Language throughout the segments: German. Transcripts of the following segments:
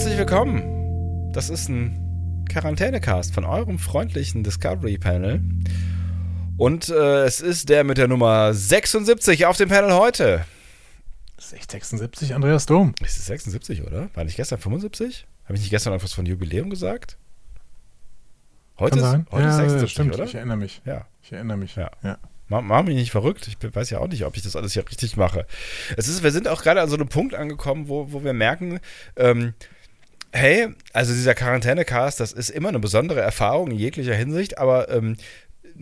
Herzlich willkommen. Das ist ein Quarantänecast von eurem freundlichen Discovery Panel. Und äh, es ist der mit der Nummer 76 auf dem Panel heute. Ist echt 76, Andreas Dom. Ist es 76, oder? War nicht gestern 75? Habe ich nicht gestern etwas von Jubiläum gesagt? Heute, ist, heute ja, ist 76, stimmt. oder? Ich erinnere mich. Ja. Ich erinnere mich. Ja. ja. Mach, mich nicht verrückt. Ich weiß ja auch nicht, ob ich das alles hier richtig mache. Es ist, wir sind auch gerade an so einem Punkt angekommen, wo, wo wir merken, ähm, hey, also dieser Quarantänecast, das ist immer eine besondere Erfahrung in jeglicher Hinsicht, aber ähm,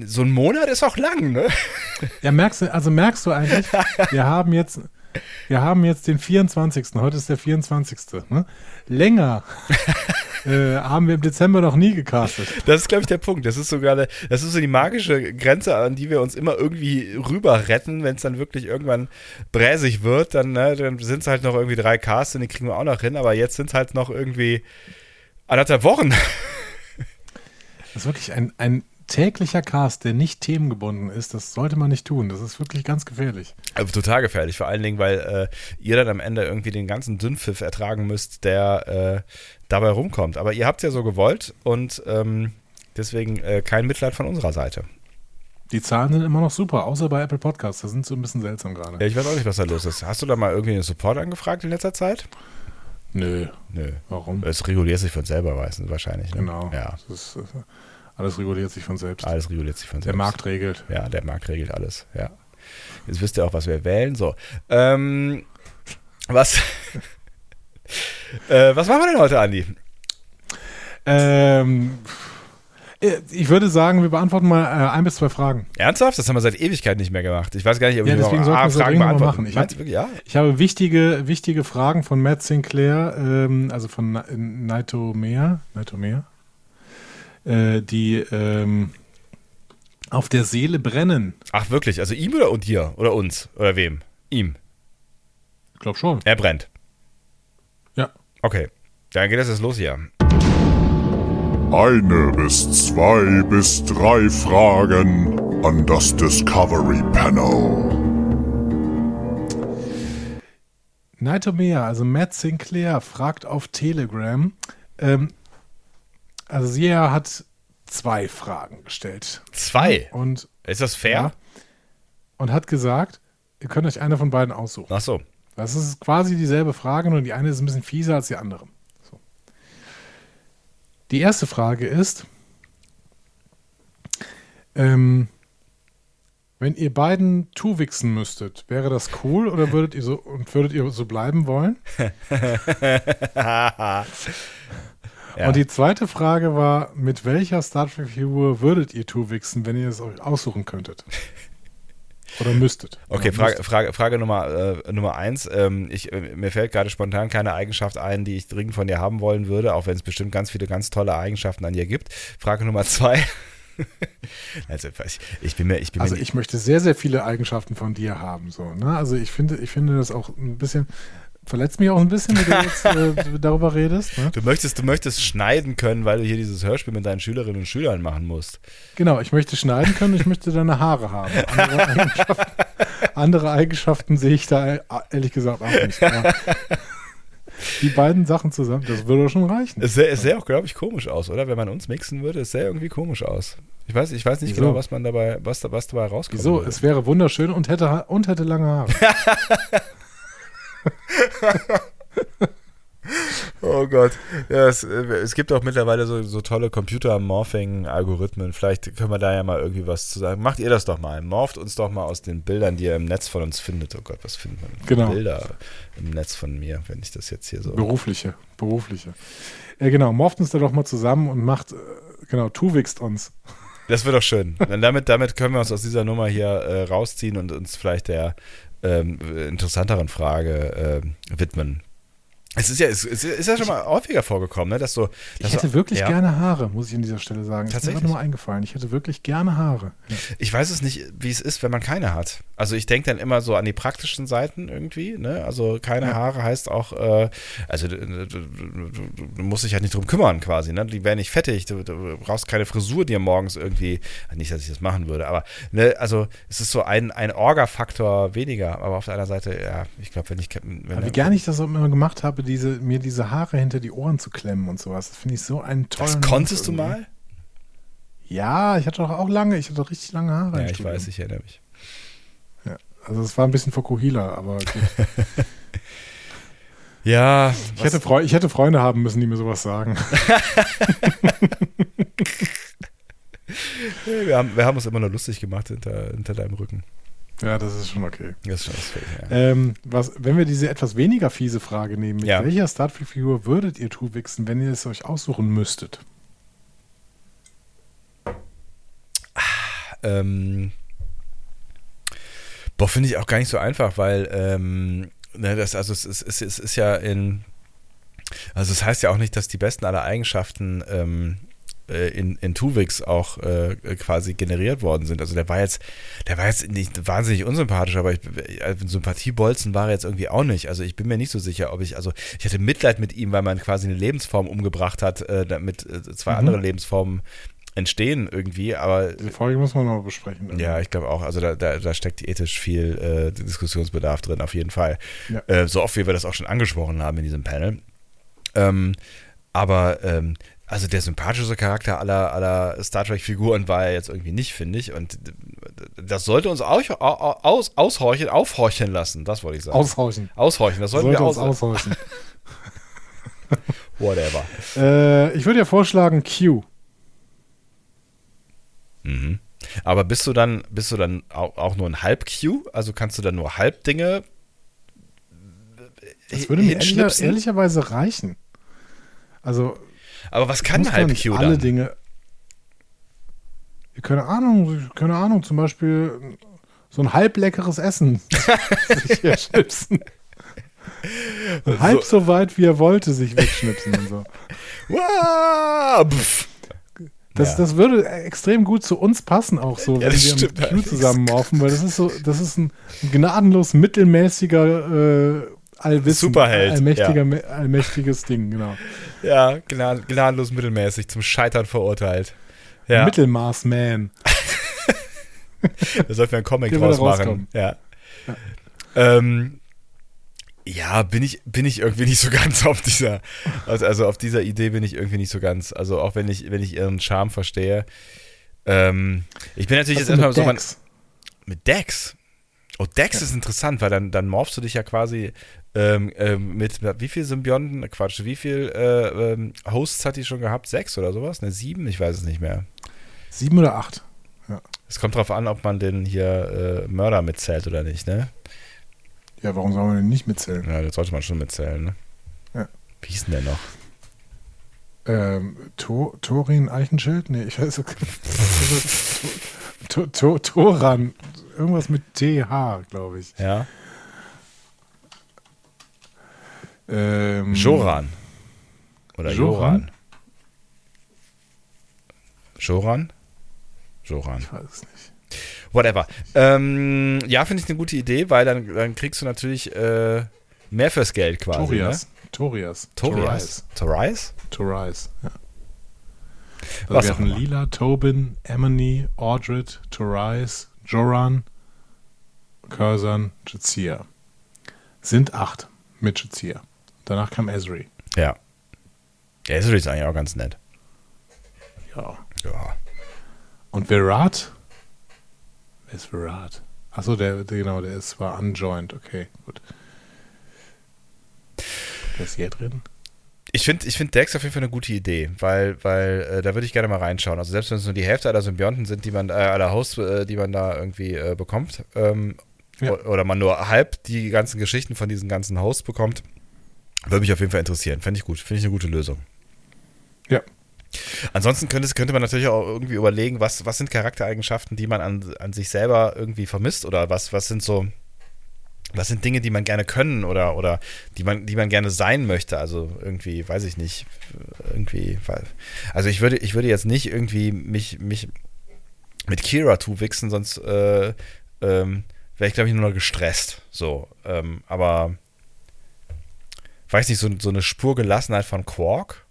so ein Monat ist auch lang, ne? Ja, merkst du, also merkst du eigentlich, wir haben jetzt, wir haben jetzt den 24. Heute ist der 24. Ne? Länger äh, haben wir im Dezember noch nie gecastet. Das ist, glaube ich, der Punkt. Das ist sogar, eine, das ist so die magische Grenze, an die wir uns immer irgendwie rüber retten, wenn es dann wirklich irgendwann bräsig wird, dann, ne, dann sind es halt noch irgendwie drei Casts und die kriegen wir auch noch hin, aber jetzt sind es halt noch irgendwie anderthalb Wochen. Das ist wirklich ein, ein täglicher Cast, der nicht themengebunden ist. Das sollte man nicht tun. Das ist wirklich ganz gefährlich. Also total gefährlich, vor allen Dingen, weil äh, ihr dann am Ende irgendwie den ganzen Dünnpfiff ertragen müsst, der äh, dabei rumkommt. Aber ihr habt es ja so gewollt und ähm, deswegen äh, kein Mitleid von unserer Seite. Die Zahlen sind immer noch super, außer bei Apple Podcasts. Das sind so ein bisschen seltsam gerade. Ja, ich weiß auch nicht, was da los ist. Hast du da mal irgendwie einen Support angefragt in letzter Zeit? Nö, Nö. warum? Es reguliert sich von selber meistens wahrscheinlich. Ne? Genau. Ja, Das ist, äh, alles reguliert sich von selbst. alles reguliert sich von Der selbst. Markt regelt. Ja, der Markt regelt alles. Ja. Jetzt wisst ihr auch, was wir wählen. So. Ähm, was, äh, was machen wir denn heute, Andi? Ähm, äh, ich würde sagen, wir beantworten mal äh, ein bis zwei Fragen. Ernsthaft? Das haben wir seit Ewigkeit nicht mehr gemacht. Ich weiß gar nicht, ob Ja, wir deswegen noch sollten wir so dringend mal machen. Ich Meinst wirklich? Ja? Ich habe wichtige, wichtige Fragen von Matt Sinclair, ähm, also von Na- Naito Mea, Naito Mea, äh, die ähm, auf der Seele brennen. Ach, wirklich? Also ihm oder und dir? Oder uns? Oder wem? Ihm. Ich glaube schon. Er brennt. Ja. Okay. Dann geht das jetzt los hier. Eine bis zwei bis drei Fragen an das Discovery Panel. Naito Mea, also Matt Sinclair, fragt auf Telegram. Ähm, also sie hat zwei Fragen gestellt. Zwei. Und, Ist das fair? ja, und hat gesagt, ihr könnt euch eine von beiden aussuchen. Ach so. Das ist quasi dieselbe Frage, nur die eine ist ein bisschen fieser als die andere. So. Die erste Frage ist, ähm, wenn ihr beiden Tuwixen müsstet, wäre das cool oder würdet ihr so und würdet ihr so bleiben wollen? Ja. Und die zweite Frage war, mit welcher Star Trek-Figur würdet ihr Tuwixen, wenn ihr es euch aussuchen könntet? Oder müsstet? Okay, Oder Frage, müsstet. Frage, Frage Nummer, äh, Nummer eins. Ähm, ich, äh, mir fällt gerade spontan keine Eigenschaft ein, die ich dringend von dir haben wollen würde, auch wenn es bestimmt ganz viele ganz tolle Eigenschaften an dir gibt. Frage Nummer zwei. also, ich, ich bin mir, ich bin Also ich möchte sehr, sehr viele Eigenschaften von dir haben. So, ne? Also ich finde, ich finde das auch ein bisschen, verletzt mich auch ein bisschen, wenn du jetzt äh, darüber redest. Ne? Du möchtest, du möchtest schneiden können, weil du hier dieses Hörspiel mit deinen Schülerinnen und Schülern machen musst. Genau, ich möchte schneiden können, ich möchte deine Haare haben. Andere Eigenschaften, andere Eigenschaften sehe ich da ehrlich gesagt auch nicht. Die beiden Sachen zusammen, das würde schon reichen. Es sähe, es sähe auch, glaube ich, komisch aus, oder? Wenn man uns mixen würde, es sähe irgendwie komisch aus. Ich weiß, ich weiß nicht Wieso? genau, was man dabei, was, was dabei rauskommt. Wieso? Es wäre wunderschön und hätte, und hätte lange Haare. Oh Gott. Ja, es, äh, es gibt auch mittlerweile so, so tolle Computer-Morphing-Algorithmen. Vielleicht können wir da ja mal irgendwie was zu sagen. Macht ihr das doch mal. Morpht uns doch mal aus den Bildern, die ihr im Netz von uns findet. Oh Gott, was findet man? Genau. Bilder im Netz von mir, wenn ich das jetzt hier so. Berufliche, berufliche. Ja, genau, morpht uns da doch mal zusammen und macht, äh, genau, Tuwixt uns. Das wird doch schön. Und damit, damit können wir uns aus dieser Nummer hier äh, rausziehen und uns vielleicht der ähm, interessanteren Frage äh, widmen. Es ist ja, es ist, ja schon mal häufiger vorgekommen, ne? Dass so, Ich dass hätte so, wirklich ja. gerne Haare, muss ich an dieser Stelle sagen. Ist mir Tatsächlich? nur eingefallen. Ich hätte wirklich gerne Haare. Ja. Ich weiß es nicht, wie es ist, wenn man keine hat. Also ich denke dann immer so an die praktischen Seiten irgendwie. Ne? Also keine Ja. Haare heißt auch, äh, also du, du, du, du, du musst dich halt nicht drum kümmern quasi. Ne? Die werden nicht fettig. Du, brauchst keine Frisur dir morgens irgendwie. Nicht, dass ich das machen würde, aber ne, also es ist so ein, ein Orga-Faktor weniger. Aber auf der anderen Seite, ja, ich glaube, wenn ich wenn, Aber wie gerne ich das immer gemacht habe, diese, mir diese Haare hinter die Ohren zu klemmen und sowas. Das finde ich so einen tollen. Das konntest du mal? Ja, ich hatte doch auch lange, ich hatte doch richtig lange Haare. Ja, ich Studium. weiß, ich erinnere mich. Also es war ein bisschen Fokuhila, aber gut. Ja, ich, hätte Freu ich hätte Freunde haben müssen, die mir sowas sagen. wir haben, wir haben uns immer nur lustig gemacht hinter, hinter deinem Rücken. Ja, das ist schon okay. Das ist schon das Feld, ja. Ähm, was, wenn wir diese etwas weniger fiese Frage nehmen, mit Ja. welcher Star Trek-Figur würdet ihr Tuwixen, wenn ihr es euch aussuchen müsstet? Ähm, boah, finde ich auch gar nicht so einfach, weil ähm, ne, das, also es ist, es, ist, es ist ja in, also es heißt ja auch nicht, dass die besten aller Eigenschaften ähm, äh, in, in Tuvix auch äh, quasi generiert worden sind. Also der war jetzt, der war jetzt nicht wahnsinnig unsympathisch, aber ich, ein Sympathiebolzen war er jetzt irgendwie auch nicht. Also ich bin mir nicht so sicher, ob ich, also ich hatte Mitleid mit ihm, weil man quasi eine Lebensform umgebracht hat, äh, damit äh, zwei Mhm. andere Lebensformen entstehen irgendwie, aber Diese Folge muss man noch besprechen. ja, ich glaube auch. Also da, da, da steckt ethisch viel äh, Diskussionsbedarf drin, auf jeden Fall. Ja. Äh, so oft wie wir das auch schon angesprochen haben in diesem Panel. Ähm, aber ähm, also der sympathischste Charakter aller, aller Star Trek-Figuren war er jetzt irgendwie nicht, finde ich. Und das sollte uns auch, aus, aushorchen, aufhorchen lassen. Das wollte ich sagen. Aushorchen. aushorchen, das sollten Sollte wir uns aus. aushorchen. Whatever. äh, ich würde ja vorschlagen Q. Mhm. Aber bist du dann, bist du dann auch, nur ein Halb-Q? Also kannst du dann nur Halbdinge Das würde mir ehrlicher, ehrlicherweise reichen. Also Aber was kann gar nicht Halb-Q alle dann? Dinge. Keine Ahnung, keine Ahnung, zum Beispiel so ein halb leckeres Essen sich herschnipsen. Halb so weit, wie er wollte, sich wegschnipsen und so. Das, Ja. das würde extrem gut zu uns passen, auch so, Ja, wenn wir stimmt mit Q allerdings. zusammen morphen, weil das ist so, das ist ein gnadenlos mittelmäßiger, äh, allwissend, Superheld, allmächtiger, me- allmächtiges Ding, genau. Ja, gnaden- gnadenlos mittelmäßig, zum Scheitern verurteilt. Ja, Mittelmaß-Man. da sollten wir einen Comic draus machen. rauskommen. Ja. Ähm, ja, bin ich, bin ich irgendwie nicht so ganz auf dieser, also, also auf dieser Idee bin ich irgendwie nicht so ganz. Also auch wenn ich, wenn ich ihren Charme verstehe. Ähm, ich bin natürlich Was jetzt erstmal so Dex? mit Dex. Oh, Dex ist interessant, weil dann, dann morphst du dich ja quasi ähm, ähm, mit, wie viel Symbionten, Quatsch, wie viel äh, ähm, Hosts hat die schon gehabt? Sechs oder sowas? Ne, sieben? Ich weiß es nicht mehr. Sieben oder acht? Es kommt drauf an, ob man den hier äh, Mörder mitzählt oder nicht, ne? Ja, warum soll man den nicht mitzählen? Ja, das sollte man schon mitzählen, ne? Ja. Wie hieß denn der noch? Ähm, to Torin Eichenschild? Nee, ich weiß to Toran. Irgendwas mit TH, glaube ich. Ja? Ähm, Joran. Oder Joran? Joran? Joran? Ich weiß es nicht. Whatever. Ähm, ja, finde ich eine gute Idee, weil dann, dann kriegst du natürlich äh, mehr fürs Geld quasi. Torias. Ne? Torias. Torias. Torias? Torias. Ja. Was Das auch wären immer. Lila, Tobin, Emily, Ordred, Torias, Joran, Curzon, Jazia. Sind acht mit Jazia. Danach kam Ezri. Ja. Ja, ist eigentlich auch ganz nett. Ja. Ja. Und Virat? Wer ist Virat? Achso, der, der, genau, der ist, war unjoined. Okay, gut. Wer ist hier drin? Ich finde ich find Dex auf jeden Fall eine gute Idee, weil, weil äh, da würde ich gerne mal reinschauen. Also selbst wenn es nur die Hälfte aller Symbionten sind, die man, äh, aller Hosts, äh, die man da irgendwie äh, bekommt, ähm, Ja. oder man nur halb die ganzen Geschichten von diesen ganzen Hosts bekommt, würde mich auf jeden Fall interessieren. Fände ich gut. Finde ich eine gute Lösung. Ja. Ansonsten könnte, könnte man natürlich auch irgendwie überlegen, was, was sind Charaktereigenschaften, die man an, an sich selber irgendwie vermisst oder was, was sind so was sind Dinge, die man gerne können oder, oder die man, die man gerne sein möchte? Also irgendwie, weiß ich nicht, irgendwie, also ich würde, ich würde jetzt nicht irgendwie mich, mich mit Kira to wichsen, sonst äh, ähm, wäre ich, glaube ich, nur noch gestresst. So, ähm, aber weiß nicht, so, so eine Spur Gelassenheit von Quark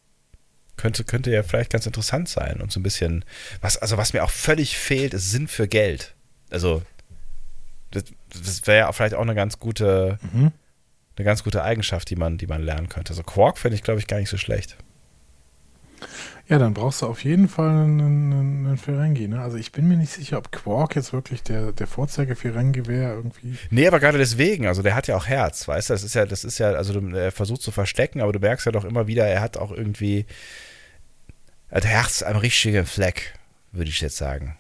könnte, könnte ja vielleicht ganz interessant sein und so ein bisschen, was, also was mir auch völlig fehlt, ist Sinn für Geld. Also, das, das wäre ja vielleicht auch eine ganz gute, mhm. eine ganz gute Eigenschaft, die man, die man lernen könnte. Also Quark finde ich, glaube ich, gar nicht so schlecht. Ja, dann brauchst du auf jeden Fall einen, einen Ferengi. Ne? Also ich bin mir nicht sicher, ob Quark jetzt wirklich der, der Vorzeige-Ferengi wäre irgendwie. Nee, aber gerade deswegen, also der hat ja auch Herz, weißt du? Das ist ja, das ist ja, also er versucht zu verstecken, aber du merkst ja doch immer wieder, er hat auch irgendwie er hat Herz am richtigen Fleck, würde ich jetzt sagen.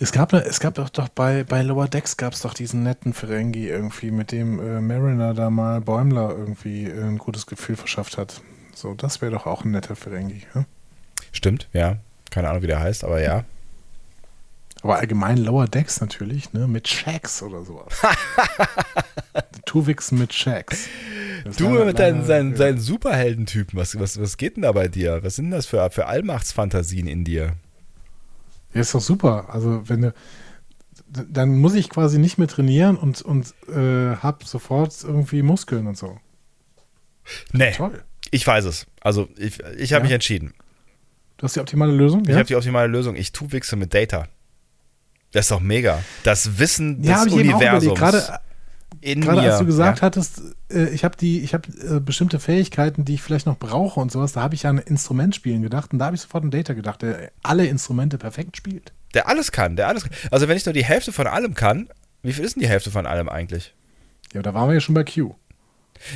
Es gab, es gab doch, doch bei, bei Lower Decks gab es doch diesen netten Ferengi irgendwie, mit dem äh, Mariner da mal Bäumler irgendwie äh, ein gutes Gefühl verschafft hat. So, das wäre doch auch ein netter Ferengi. Ja? Stimmt, ja. Keine Ahnung, wie der heißt, aber ja. Aber allgemein Lower Decks natürlich, ne? Mit Shacks oder sowas. Tuwixen mit Shacks. du mit deinen, seinen, seinen Superheldentypen, was, was, was geht denn da bei dir? Was sind das für, für Allmachtsfantasien in dir? Ja, ist doch super. Also, wenn du, dann muss ich quasi nicht mehr trainieren und, und äh, hab sofort irgendwie Muskeln und so. Nee. Toll. Ich weiß es. Also, ich, ich habe ja? mich entschieden. Du hast die optimale Lösung? Ich ja? habe die optimale Lösung. Ich tu Wichse mit Data. Das ist doch mega. Das Wissen des ja, Universums. Gerade in Gerade mir. als du gesagt ja. hattest, äh, ich habe die, ich habe äh, bestimmte Fähigkeiten, die ich vielleicht noch brauche und sowas, da habe ich an Instrumentspielen gedacht und da habe ich sofort an Data gedacht, der alle Instrumente perfekt spielt. Der alles kann, der alles kann. Also wenn ich nur die Hälfte von allem kann, wie viel ist denn die Hälfte von allem eigentlich? Ja, da waren wir ja schon bei Q.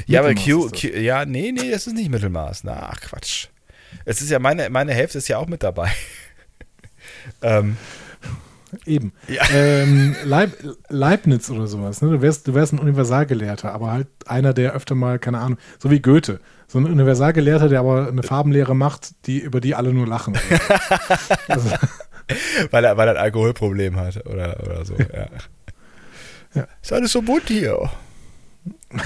Ja, bei Q, Q, ja, nee, nee, das ist nicht Mittelmaß. Na, ach Quatsch. Es ist ja meine, meine Hälfte ist ja auch mit dabei. ähm, Eben. Ja. Ähm, Leib, Leibniz oder sowas. Ne? Du, wärst, du wärst ein Universalgelehrter, aber halt einer, der öfter mal, keine Ahnung, so wie Goethe. So ein Universalgelehrter, der aber eine Farbenlehre macht, die, über die alle nur lachen. also. weil, er, weil er ein Alkoholproblem hat oder, oder so. Ja. ja. Ist alles so bunt hier.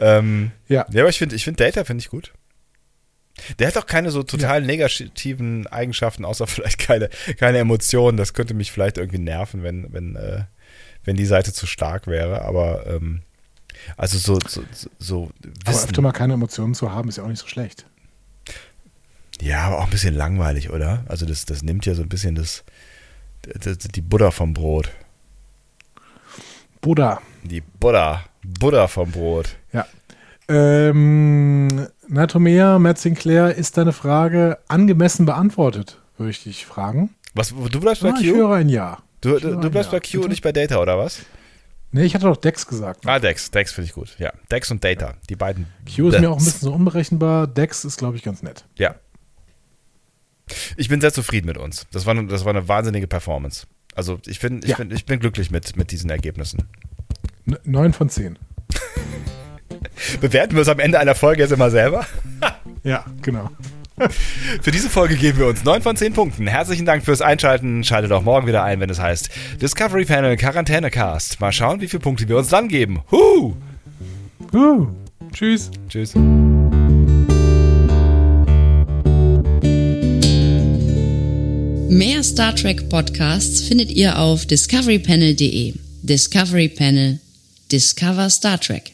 ähm, ja. ja, aber ich finde ich find Data finde ich gut. Der hat auch keine so total ja. negativen Eigenschaften, außer vielleicht keine, keine Emotionen. Das könnte mich vielleicht irgendwie nerven, wenn, wenn, äh, wenn die Seite zu stark wäre. Aber ähm, also so, so, so Aber öfter mal keine Emotionen zu haben, ist ja auch nicht so schlecht. Ja, aber auch ein bisschen langweilig, oder? Also das, das nimmt ja so ein bisschen das, das die Buddha vom Brot. Buddha. Die Buddha. Buddha vom Brot. Ja. Ähm, Natomea, Matt Sinclair, ist deine Frage angemessen beantwortet, würde ich dich fragen. Was, du bleibst bei ah, Q? Ich höre ein Ja. Du, du, du bleibst ja. bei Q und nicht bei Data, oder was? Nee, ich hatte doch Dex gesagt. Ah, Dex. Dex finde ich gut. Ja. Dex und Data. Die beiden. Q ist mir auch ein bisschen so unberechenbar. Dex ist, glaube ich, ganz nett. Ja. Ich bin sehr zufrieden mit uns. Das war, das war eine wahnsinnige Performance. Also ich bin, ich, ja. bin, ich bin glücklich mit, mit diesen Ergebnissen. Neun von zehn. Bewerten wir es am Ende einer Folge jetzt immer selber? ja, genau. Für diese Folge geben wir uns 9 von 10 Punkten. Herzlichen Dank fürs Einschalten. Schaltet auch morgen wieder ein, wenn es heißt Discovery Panel Quarantänecast. Mal schauen, wie viele Punkte wir uns dann geben. Huh! huh. Tschüss. Tschüss. Mehr Star Trek Podcasts findet ihr auf discoverypanel.de. Discovery Panel. Discover Star Trek.